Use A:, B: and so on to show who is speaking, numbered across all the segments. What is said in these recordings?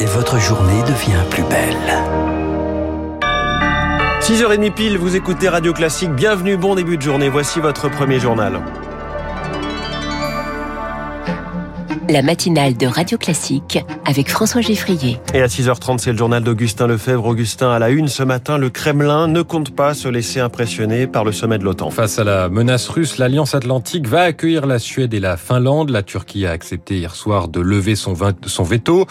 A: et votre journée devient plus belle.
B: 6h30 pile, vous écoutez Radio Classique. Bienvenue, bon début de journée. Voici votre premier journal.
C: La matinale de Radio Classique avec François Geffrier.
B: Et à 6h30, c'est le journal d'Augustin Lefebvre. Augustin, à la une ce matin, le Kremlin ne compte pas se laisser impressionner par le sommet de l'OTAN.
D: Face à la menace russe, l'Alliance Atlantique va accueillir la Suède et la Finlande. La Turquie a accepté hier soir de lever son, son veto.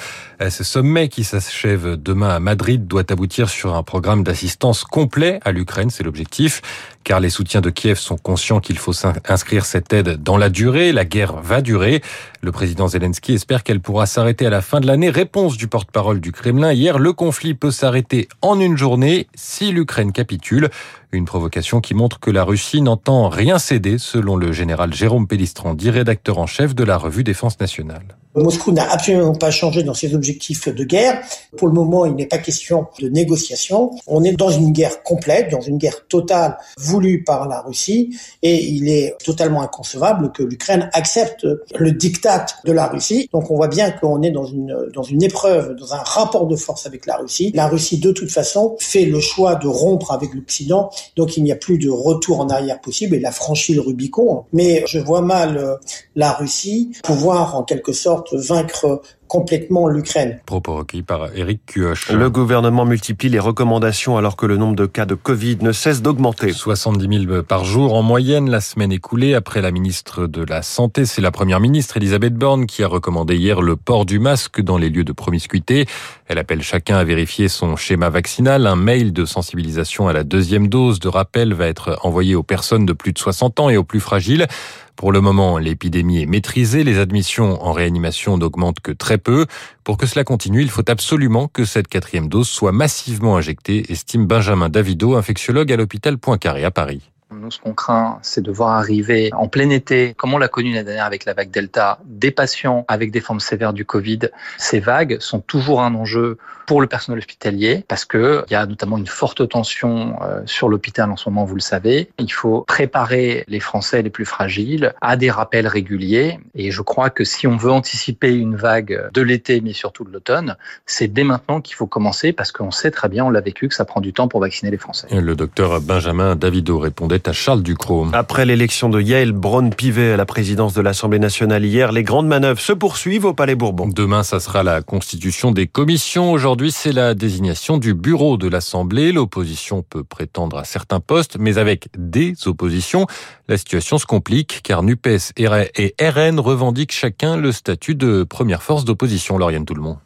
D: Ce sommet qui s'achève demain à Madrid doit aboutir sur un programme d'assistance complet à l'Ukraine, c'est l'objectif car les soutiens de Kiev sont conscients qu'il faut inscrire cette aide dans la durée. La guerre va durer. Le président Zelensky espère qu'elle pourra s'arrêter à la fin de l'année. Réponse du porte-parole du Kremlin hier, le conflit peut s'arrêter en une journée si l'Ukraine capitule. Une provocation qui montre que la Russie n'entend rien céder, selon le général Jérôme Pellistrandi, rédacteur en chef de la revue Défense nationale.
E: Moscou n'a absolument pas changé dans ses objectifs de guerre. Pour le moment, il n'est pas question de négociation. On est dans une guerre complète, dans une guerre totale voulue par la Russie, et il est totalement inconcevable que l'Ukraine accepte le diktat de la Russie. Donc on voit bien qu'on est dans une, dans une épreuve, dans un rapport de force avec la Russie. La Russie, de toute façon, fait le choix de rompre avec l'Occident, donc il n'y a plus de retour en arrière possible, et a franchi le Rubicon. Mais je vois mal euh, la Russie pouvoir, en quelque sorte, vaincre complètement l'Ukraine.
D: Propos recueillis par Eric Kioch.
B: Le gouvernement multiplie les recommandations alors que le nombre de cas de Covid ne cesse d'augmenter.
D: 70 000 par jour en moyenne la semaine écoulée. Après la ministre de la Santé, c'est la première ministre Elisabeth Borne qui a recommandé hier le port du masque dans les lieux de promiscuité. Elle appelle chacun à vérifier son schéma vaccinal. Un mail de sensibilisation à la deuxième dose de rappel va être envoyé aux personnes de plus de 60 ans et aux plus fragiles. Pour le moment, l'épidémie est maîtrisée, les admissions en réanimation n'augmentent que très peu. Pour que cela continue, il faut absolument que cette quatrième dose soit massivement injectée, estime Benjamin Davido, infectiologue à l'hôpital Poincaré à Paris.
F: Ce qu'on craint, c'est de voir arriver en plein été, comme on l'a connu l'année dernière avec la vague Delta, des patients avec des formes sévères du Covid. Ces vagues sont toujours un enjeu pour le personnel hospitalier parce que il y a notamment une forte tension euh, sur l'hôpital en ce moment, vous le savez. Il faut préparer les Français les plus fragiles à des rappels réguliers et je crois que si on veut anticiper une vague de l'été mais surtout de l'automne, c'est dès maintenant qu'il faut commencer parce qu'on sait très bien, on l'a vécu, que ça prend du temps pour vacciner les Français.
D: Le docteur Benjamin Davido répondait à Charles Ducrot.
B: Après l'élection de Yael Braun-Pivet à la présidence de l'Assemblée nationale hier, les grandes manœuvres se poursuivent au Palais Bourbon.
D: Demain, ça sera la constitution des commissions. Aujourd'hui, c'est la désignation du bureau de l'Assemblée. L'opposition peut prétendre à certains postes, mais avec des oppositions, la situation se complique car NUPES et RN revendiquent chacun le statut de première force d'opposition. Lauriane Tout le monde.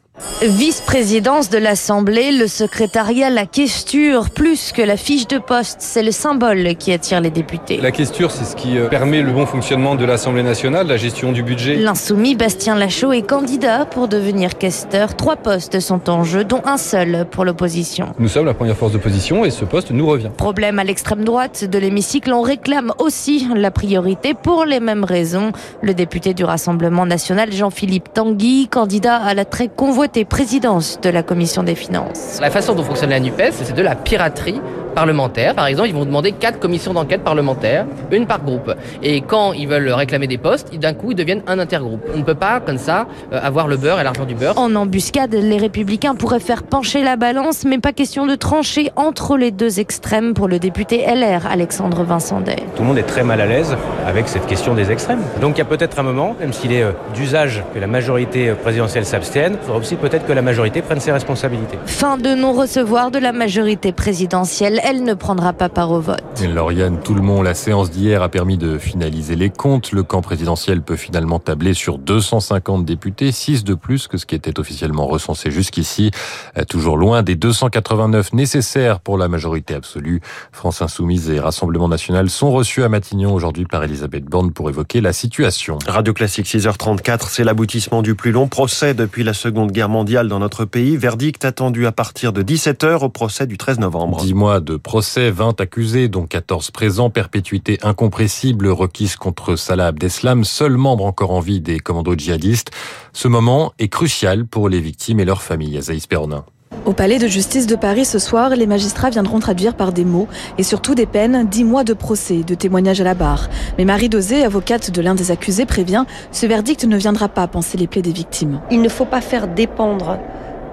G: Vice-présidence de l'Assemblée, le secrétariat, la questure, plus que la fiche de poste, c'est le symbole qui attire les députés.
H: La questure, c'est ce qui euh, permet le bon fonctionnement de l'Assemblée nationale, la gestion du budget.
G: L'insoumis Bastien Lachaud est candidat pour devenir questeur. Trois postes sont en jeu, dont un seul pour l'opposition.
H: Nous sommes la première force d'opposition et ce poste nous revient.
G: Problème à l'extrême droite de l'hémicycle, on réclame aussi la priorité pour les mêmes raisons. Le député du Rassemblement national, Jean-Philippe Tanguy, candidat à la très convoitée présidence de la Commission des finances.
I: La façon dont fonctionne la NUPES, c'est de la piraterie parlementaires. Par exemple, ils vont demander quatre commissions d'enquête parlementaires, une par groupe. Et quand ils veulent réclamer des postes, d'un coup, ils deviennent un intergroupe. On ne peut pas, comme ça, euh, avoir le beurre et l'argent du beurre.
G: En embuscade, les républicains pourraient faire pencher la balance, mais pas question de trancher entre les deux extrêmes pour le député LR, Alexandre Vincendet.
J: Tout le monde est très mal à l'aise avec cette question des extrêmes. Donc il y a peut-être un moment, même s'il est euh, d'usage que la majorité euh, présidentielle s'abstienne, il faudra aussi peut-être que la majorité prenne ses responsabilités.
G: Fin de non-recevoir de la majorité présidentielle elle ne prendra pas part au vote.
D: Lauriane monde, la séance d'hier a permis de finaliser les comptes. Le camp présidentiel peut finalement tabler sur 250 députés, 6 de plus que ce qui était officiellement recensé jusqu'ici. Euh, toujours loin des 289 nécessaires pour la majorité absolue. France Insoumise et Rassemblement National sont reçus à Matignon aujourd'hui par Elisabeth Borne pour évoquer la situation.
B: Radio Classique 6h34, c'est l'aboutissement du plus long procès depuis la Seconde Guerre mondiale dans notre pays. Verdict attendu à partir de 17h au procès du 13 novembre.
D: 10 mois de procès, 20 accusés, dont 14 présents, perpétuité incompressible requise contre Salah Abdeslam, seul membre encore en vie des commandos djihadistes. Ce moment est crucial pour les victimes et leurs familles. Azaïs Perronin.
K: Au palais de justice de Paris ce soir, les magistrats viendront traduire par des mots et surtout des peines 10 mois de procès, de témoignages à la barre. Mais Marie Dosé, avocate de l'un des accusés, prévient ce verdict ne viendra pas penser les plaies des victimes.
L: Il ne faut pas faire dépendre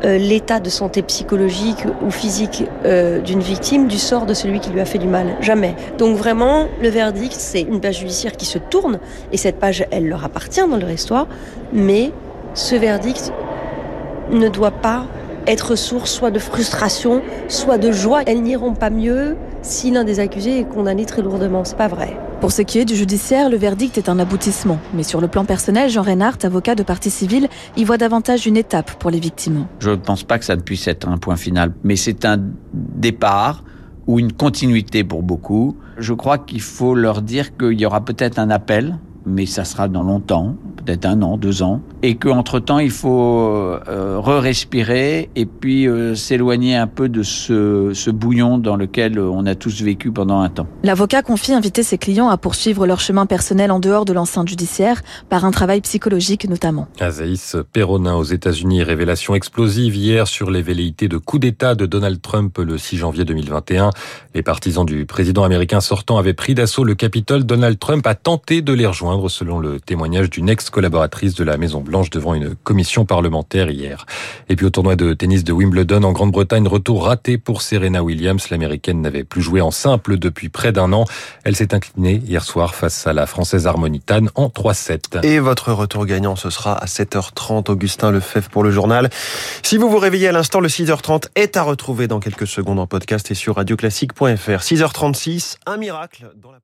L: euh, l'état de santé psychologique ou physique euh, d'une victime du sort de celui qui lui a fait du mal. Jamais. Donc vraiment, le verdict, c'est une page judiciaire qui se tourne, et cette page, elle leur appartient dans leur histoire, mais ce verdict ne doit pas être source soit de frustration, soit de joie. Elles n'iront pas mieux si l'un des accusés est condamné très lourdement. C'est pas vrai.
K: Pour ce qui est du judiciaire, le verdict est un aboutissement. Mais sur le plan personnel, Jean Reinhardt, avocat de partie civile, y voit davantage une étape pour les victimes.
M: Je ne pense pas que ça ne puisse être un point final, mais c'est un départ ou une continuité pour beaucoup. Je crois qu'il faut leur dire qu'il y aura peut-être un appel, mais ça sera dans longtemps, peut-être un an, deux ans, et qu'entre-temps, il faut euh, re-respirer et puis euh, s'éloigner un peu de ce, ce bouillon dans lequel on a tous vécu pendant un temps.
K: L'avocat confie inviter ses clients à poursuivre leur chemin personnel en dehors de l'enceinte judiciaire, par un travail psychologique notamment.
D: Azaïs Perronin aux États-Unis, révélation explosive hier sur les velléités de coup d'État de Donald Trump le 6 janvier 2021. Les partisans du président américain sortant avaient pris d'assaut le Capitole. Donald Trump a tenté de les rejoindre, selon le témoignage d'une ex-collaboratrice de la Maison-Blanche devant une commission parlementaire hier. Et puis au tournoi de tennis de Wimbledon en Grande-Bretagne, retour raté pour Serena Williams. L'américaine n'avait plus joué en simple depuis près d'un an. Elle s'est inclinée hier soir face à la française Harmonitane en 3-7.
B: Et votre retour gagnant, ce sera à 7h30. Augustin Lefebvre pour le journal. Si vous vous réveillez à l'instant, le 6h30 est à retrouver dans quelques secondes en podcast et sur radioclassique.fr. 6h36, un miracle dans la